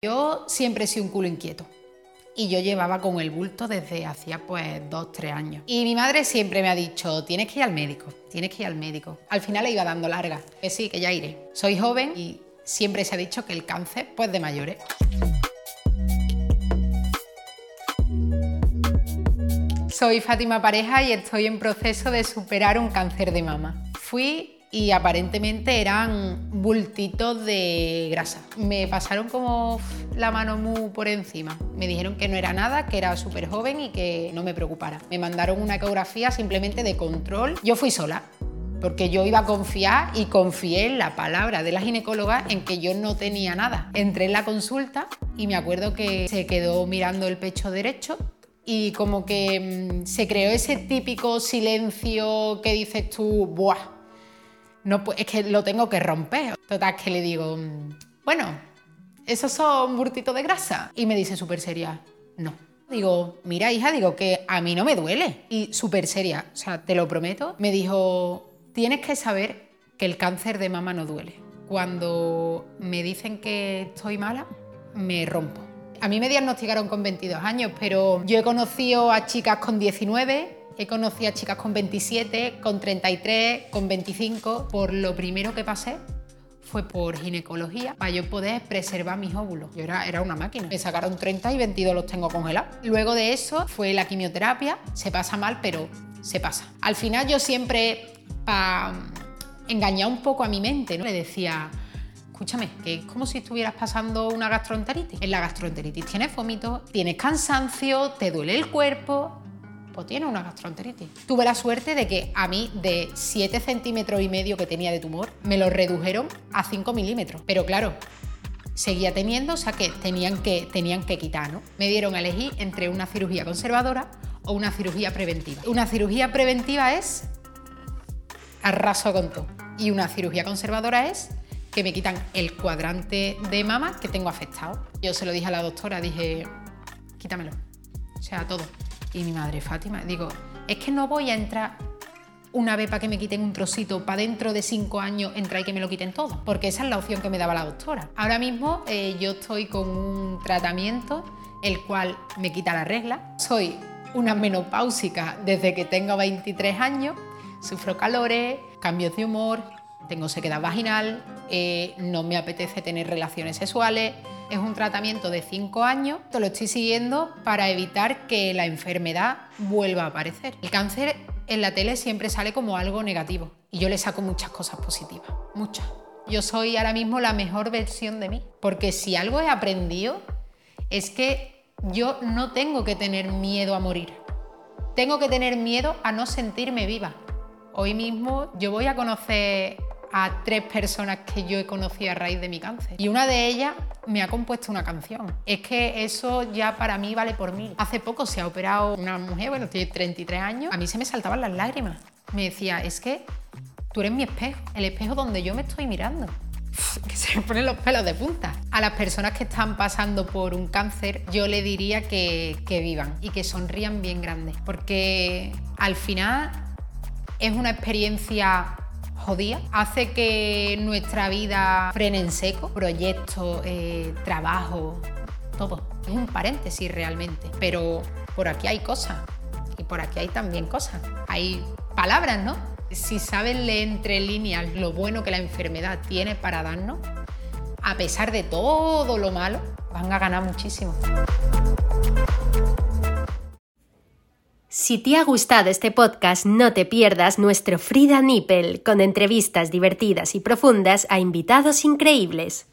Yo siempre he sido un culo inquieto. Y yo llevaba con el bulto desde hacía pues dos, tres años. Y mi madre siempre me ha dicho, tienes que ir al médico, tienes que ir al médico. Al final le iba dando larga, que sí, que ya iré. Soy joven y siempre se ha dicho que el cáncer pues de mayores. Soy Fátima Pareja y estoy en proceso de superar un cáncer de mama. Fui y aparentemente eran bultitos de grasa. Me pasaron como la mano muy por encima. Me dijeron que no era nada, que era súper joven y que no me preocupara. Me mandaron una ecografía simplemente de control. Yo fui sola, porque yo iba a confiar y confié en la palabra de la ginecóloga en que yo no tenía nada. Entré en la consulta y me acuerdo que se quedó mirando el pecho derecho y como que mm, se creó ese típico silencio que dices tú, ¡buah! No, es que lo tengo que romper. Total, que le digo, mm, bueno, esos son burtitos de grasa. Y me dice súper seria, no. Digo, mira hija, digo que a mí no me duele. Y súper seria, o sea, te lo prometo, me dijo, tienes que saber que el cáncer de mama no duele. Cuando me dicen que estoy mala, me rompo. A mí me diagnosticaron con 22 años, pero yo he conocido a chicas con 19 He conocido a chicas con 27, con 33, con 25. Por lo primero que pasé fue por ginecología para yo poder preservar mis óvulos. Yo era, era una máquina. Me sacaron 30 y 22 los tengo congelados. Luego de eso fue la quimioterapia. Se pasa mal, pero se pasa. Al final yo siempre, para engañar un poco a mi mente, ¿no? le decía, escúchame, que es como si estuvieras pasando una gastroenteritis. En la gastroenteritis tienes vómito, tienes cansancio, te duele el cuerpo, tiene una gastroenteritis. Tuve la suerte de que a mí de 7 centímetros y medio que tenía de tumor, me lo redujeron a 5 milímetros. Pero claro, seguía teniendo, o sea que tenían que, tenían que quitar, ¿no? Me dieron a elegir entre una cirugía conservadora o una cirugía preventiva. Una cirugía preventiva es arraso con todo. Y una cirugía conservadora es que me quitan el cuadrante de mama que tengo afectado. Yo se lo dije a la doctora, dije, quítamelo. O sea, todo. Y mi madre, Fátima, digo, es que no voy a entrar una vez para que me quiten un trocito, para dentro de cinco años entrar y que me lo quiten todo, porque esa es la opción que me daba la doctora. Ahora mismo eh, yo estoy con un tratamiento el cual me quita la regla. Soy una menopáusica desde que tengo 23 años, sufro calores, cambios de humor, tengo sequedad vaginal, eh, no me apetece tener relaciones sexuales. Es un tratamiento de 5 años, te lo estoy siguiendo para evitar que la enfermedad vuelva a aparecer. El cáncer en la tele siempre sale como algo negativo y yo le saco muchas cosas positivas, muchas. Yo soy ahora mismo la mejor versión de mí, porque si algo he aprendido es que yo no tengo que tener miedo a morir. Tengo que tener miedo a no sentirme viva. Hoy mismo yo voy a conocer a tres personas que yo he conocido a raíz de mi cáncer. Y una de ellas me ha compuesto una canción. Es que eso ya para mí vale por mí. Hace poco se ha operado una mujer, bueno, tiene 33 años, a mí se me saltaban las lágrimas. Me decía, es que tú eres mi espejo, el espejo donde yo me estoy mirando. Que se me ponen los pelos de punta. A las personas que están pasando por un cáncer, yo le diría que, que vivan y que sonrían bien grandes. Porque al final es una experiencia hace que nuestra vida frene en seco, proyectos, eh, trabajo, todo. Es un paréntesis realmente, pero por aquí hay cosas y por aquí hay también cosas. Hay palabras, ¿no? Si saben leer entre líneas lo bueno que la enfermedad tiene para darnos, a pesar de todo lo malo, van a ganar muchísimo. Si te ha gustado este podcast, no te pierdas nuestro Frida Nippel con entrevistas divertidas y profundas a invitados increíbles.